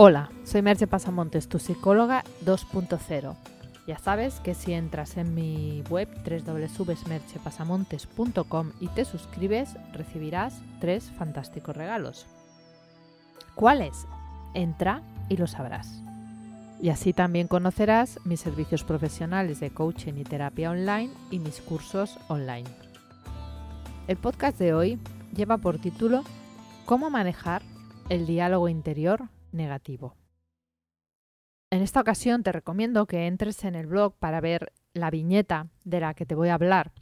Hola, soy Merche Pasamontes, tu psicóloga 2.0. Ya sabes que si entras en mi web www.merchepasamontes.com y te suscribes, recibirás tres fantásticos regalos. ¿Cuáles? Entra y lo sabrás. Y así también conocerás mis servicios profesionales de coaching y terapia online y mis cursos online. El podcast de hoy lleva por título ¿Cómo manejar el diálogo interior negativo? En esta ocasión te recomiendo que entres en el blog para ver la viñeta de la que te voy a hablar,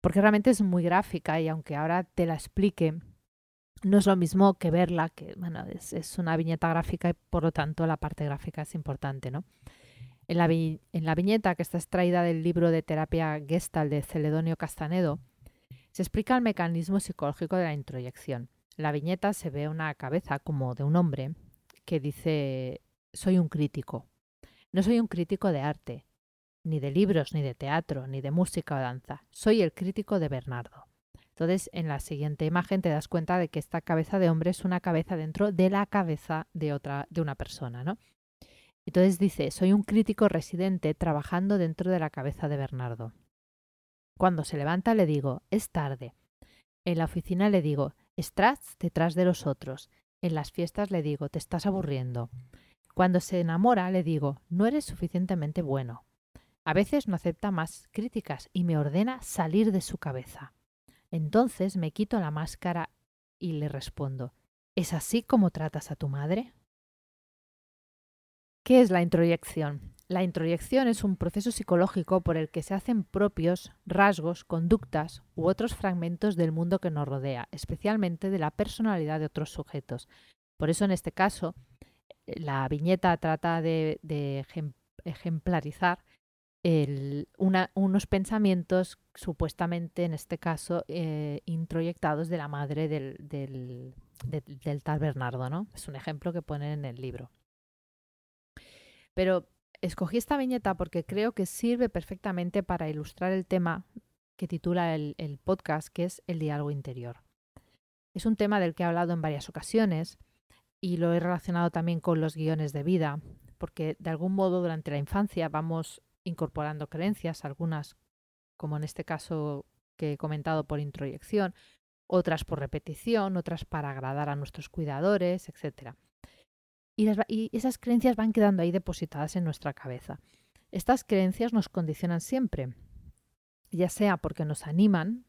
porque realmente es muy gráfica y aunque ahora te la explique, no es lo mismo que verla, que es, una viñeta gráfica y por lo tanto la parte gráfica es importante, ¿no? En la, en la viñeta que está extraída del libro de terapia Gestalt de Celedonio Castanedo, se explica el mecanismo psicológico de la introyección. En la viñeta se ve una cabeza como de un hombre que dice soy un crítico. No soy un crítico de arte, ni de libros, ni de teatro, ni de música o danza. Soy el crítico de Bernardo. Entonces, en la siguiente imagen te das cuenta de que esta cabeza de hombre es una cabeza dentro de la cabeza de otra, de una persona, ¿no? Entonces dice, soy un crítico residente trabajando dentro de la cabeza de Bernardo. Cuando se levanta le digo, es tarde. En la oficina le digo, estás detrás de los otros. En las fiestas le digo, te estás aburriendo. Cuando se enamora le digo, no eres suficientemente bueno. A veces no acepta más críticas y me ordena salir de su cabeza. Entonces me quito la máscara y le respondo, ¿es así como tratas a tu madre? ¿Qué es la introyección? La introyección es un proceso psicológico por el que se hacen propios rasgos, conductas u otros fragmentos del mundo que nos rodea, especialmente de la personalidad de otros sujetos. Por eso en este caso, la viñeta trata de, ejemplarizar unos pensamientos supuestamente, en este caso, eh, introyectados de la madre del, del, tal Bernardo, ¿no? Es un ejemplo que ponen en el libro. Pero escogí esta viñeta porque creo que sirve perfectamente para ilustrar el tema que titula el, podcast, que es el diálogo interior. Es un tema del que he hablado en varias ocasiones y lo he relacionado también con los guiones de vida, porque de algún modo durante la infancia vamos incorporando creencias, algunas, como en este caso que he comentado, por introyección, otras por repetición, otras para agradar a nuestros cuidadores, etc. Y, esas creencias van quedando ahí depositadas en nuestra cabeza. Estas creencias nos condicionan siempre, ya sea porque nos animan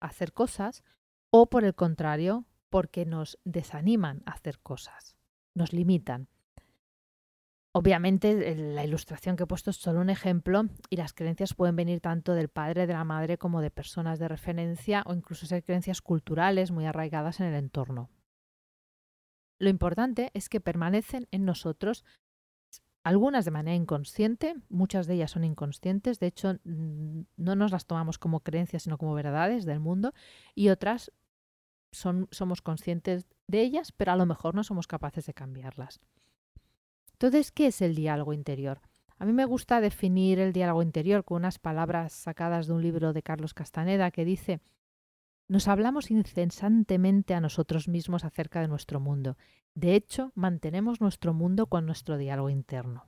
a hacer cosas o por el contrario, porque nos desaniman a hacer cosas, nos limitan. Obviamente la ilustración que he puesto es solo un ejemplo y las creencias pueden venir tanto del padre, de la madre como de personas de referencia o incluso ser creencias culturales muy arraigadas en el entorno. Lo importante es que permanecen en nosotros algunas de manera inconsciente, muchas de ellas son inconscientes, de hecho no nos las tomamos como creencias sino como verdades del mundo y otras son, somos conscientes de ellas pero a lo mejor no somos capaces de cambiarlas. Entonces, ¿qué es el diálogo interior? A mí me gusta definir el diálogo interior con unas palabras sacadas de un libro de Carlos Castaneda que dice, nos hablamos incesantemente a nosotros mismos acerca de nuestro mundo. De hecho, mantenemos nuestro mundo con nuestro diálogo interno.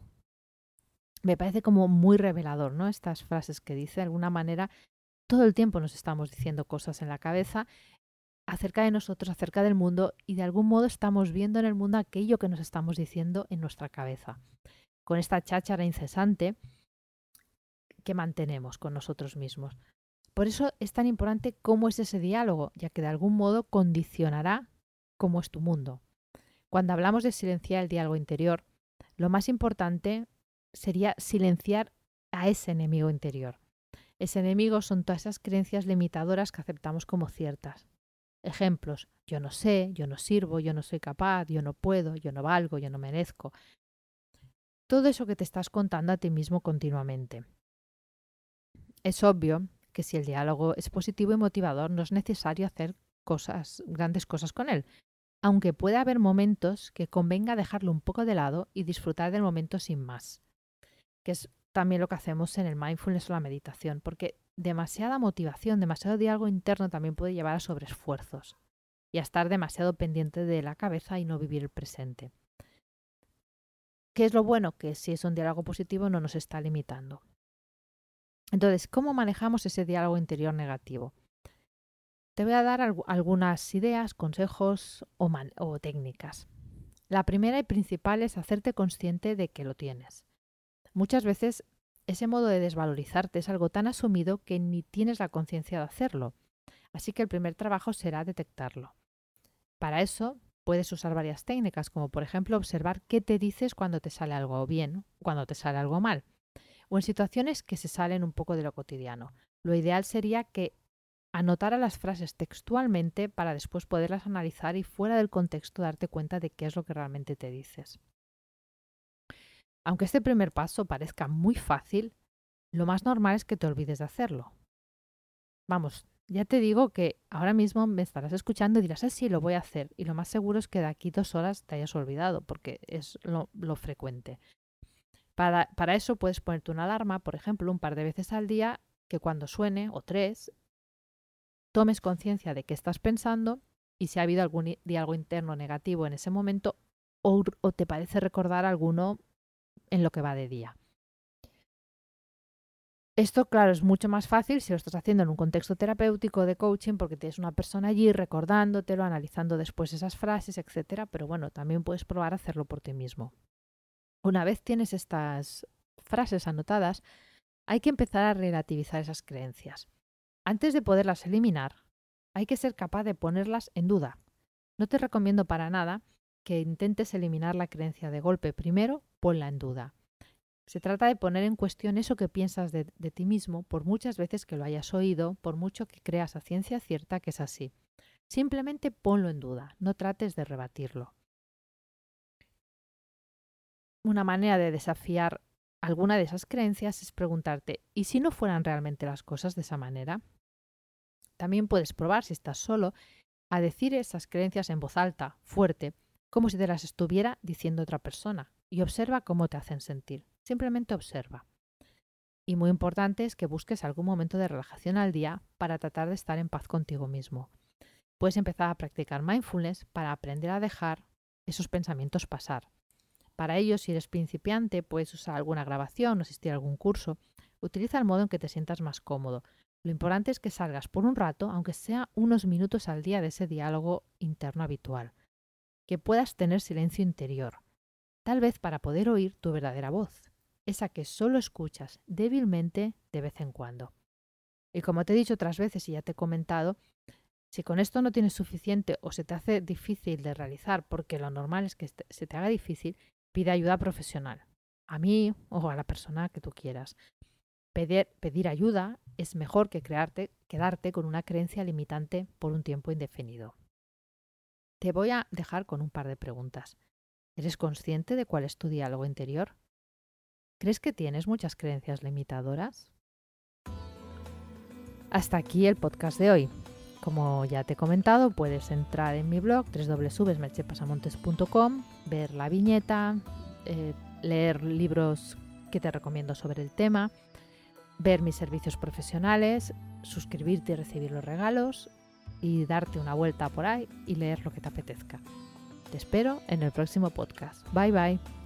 Me parece como muy revelador, ¿no? Estas frases que dice, de alguna manera, todo el tiempo nos estamos diciendo cosas en la cabeza acerca de nosotros, acerca del mundo, y de algún modo estamos viendo en el mundo aquello que nos estamos diciendo en nuestra cabeza. Con esta cháchara incesante que mantenemos con nosotros mismos. Por eso es tan importante cómo es ese diálogo, ya que de algún modo condicionará cómo es tu mundo. Cuando hablamos de silenciar el diálogo interior, lo más importante sería silenciar a ese enemigo interior. Ese enemigo son todas esas creencias limitadoras que aceptamos como ciertas. Ejemplos, yo no sé, yo no sirvo, yo no soy capaz, yo no puedo, yo no valgo, yo no merezco. Todo eso que te estás contando a ti mismo continuamente. Es obvio que si el diálogo es positivo y motivador, no es necesario hacer cosas, grandes cosas con él, aunque puede haber momentos que convenga dejarlo un poco de lado y disfrutar del momento sin más, que es también lo que hacemos en el mindfulness o la meditación, porque demasiada motivación, demasiado diálogo interno también puede llevar a sobreesfuerzos y a estar demasiado pendiente de la cabeza y no vivir el presente. ¿Qué es lo bueno? Que si es un diálogo positivo no nos está limitando. Entonces, ¿cómo manejamos ese diálogo interior negativo? Te voy a dar algunas ideas, consejos o, o técnicas. La primera y principal es hacerte consciente de que lo tienes. Muchas veces ese modo de desvalorizarte es algo tan asumido que ni tienes la conciencia de hacerlo. Así que el primer trabajo será detectarlo. Para eso puedes usar varias técnicas, como por ejemplo observar qué te dices cuando te sale algo bien, cuando te sale algo mal, o en situaciones que se salen un poco de lo cotidiano. Lo ideal sería que anotara las frases textualmente para después poderlas analizar y fuera del contexto darte cuenta de qué es lo que realmente te dices. Aunque este primer paso parezca muy fácil, lo más normal es que te olvides de hacerlo. Vamos, ya te digo que ahora mismo me estarás escuchando y dirás, ah, sí, lo voy a hacer. Y lo más seguro es que de aquí dos horas te hayas olvidado, porque es lo, frecuente. Para, eso puedes ponerte una alarma, por ejemplo, un par de veces al día, que cuando suene, o tres, tomes conciencia de qué estás pensando y si ha habido algún diálogo interno negativo en ese momento, o, o te parece recordar alguno en lo que va de día. Esto, claro, es mucho más fácil si lo estás haciendo en un contexto terapéutico de coaching, porque tienes una persona allí recordándotelo, analizando después esas frases, etcétera. Pero bueno, también puedes probar a hacerlo por ti mismo. Una vez tienes estas frases anotadas, hay que empezar a relativizar esas creencias. Antes de poderlas eliminar, hay que ser capaz de ponerlas en duda. No te recomiendo para nada que intentes eliminar la creencia de golpe. Primero, ponla en duda. Se trata de poner en cuestión eso que piensas de, ti mismo, por muchas veces que lo hayas oído, por mucho que creas a ciencia cierta que es así. Simplemente ponlo en duda, no trates de rebatirlo. Una manera de desafiar alguna de esas creencias es preguntarte, ¿y si no fueran realmente las cosas de esa manera? También puedes probar, si estás solo, a decir esas creencias en voz alta, fuerte, como si te las estuviera diciendo otra persona, y observa cómo te hacen sentir. Simplemente observa. Y muy importante es que busques algún momento de relajación al día para tratar de estar en paz contigo mismo. Puedes empezar a practicar mindfulness para aprender a dejar esos pensamientos pasar. Para ello, si eres principiante, puedes usar alguna grabación o asistir a algún curso. Utiliza el modo en que te sientas más cómodo. Lo importante es que salgas por un rato, aunque sea unos minutos al día de ese diálogo interno habitual. Que puedas tener silencio interior, tal vez para poder oír tu verdadera voz esa que solo escuchas débilmente de vez en cuando. Y como te he dicho otras veces y ya te he comentado, si con esto no tienes suficiente o se te hace difícil de realizar, porque lo normal es que se te haga difícil, pide ayuda profesional. A mí o a la persona que tú quieras. Pedir, pedir ayuda es mejor que crearte, quedarte con una creencia limitante por un tiempo indefinido. Te voy a dejar con un par de preguntas. ¿Eres consciente de cuál es tu diálogo interior? ¿Crees que tienes muchas creencias limitadoras? Hasta aquí el podcast de hoy. Como ya te he comentado, puedes entrar en mi blog www.merchepasamontes.com, ver la viñeta, eh, leer libros que te recomiendo sobre el tema, ver mis servicios profesionales, suscribirte y recibir los regalos y darte una vuelta por ahí y leer lo que te apetezca. Te espero en el próximo podcast. Bye bye.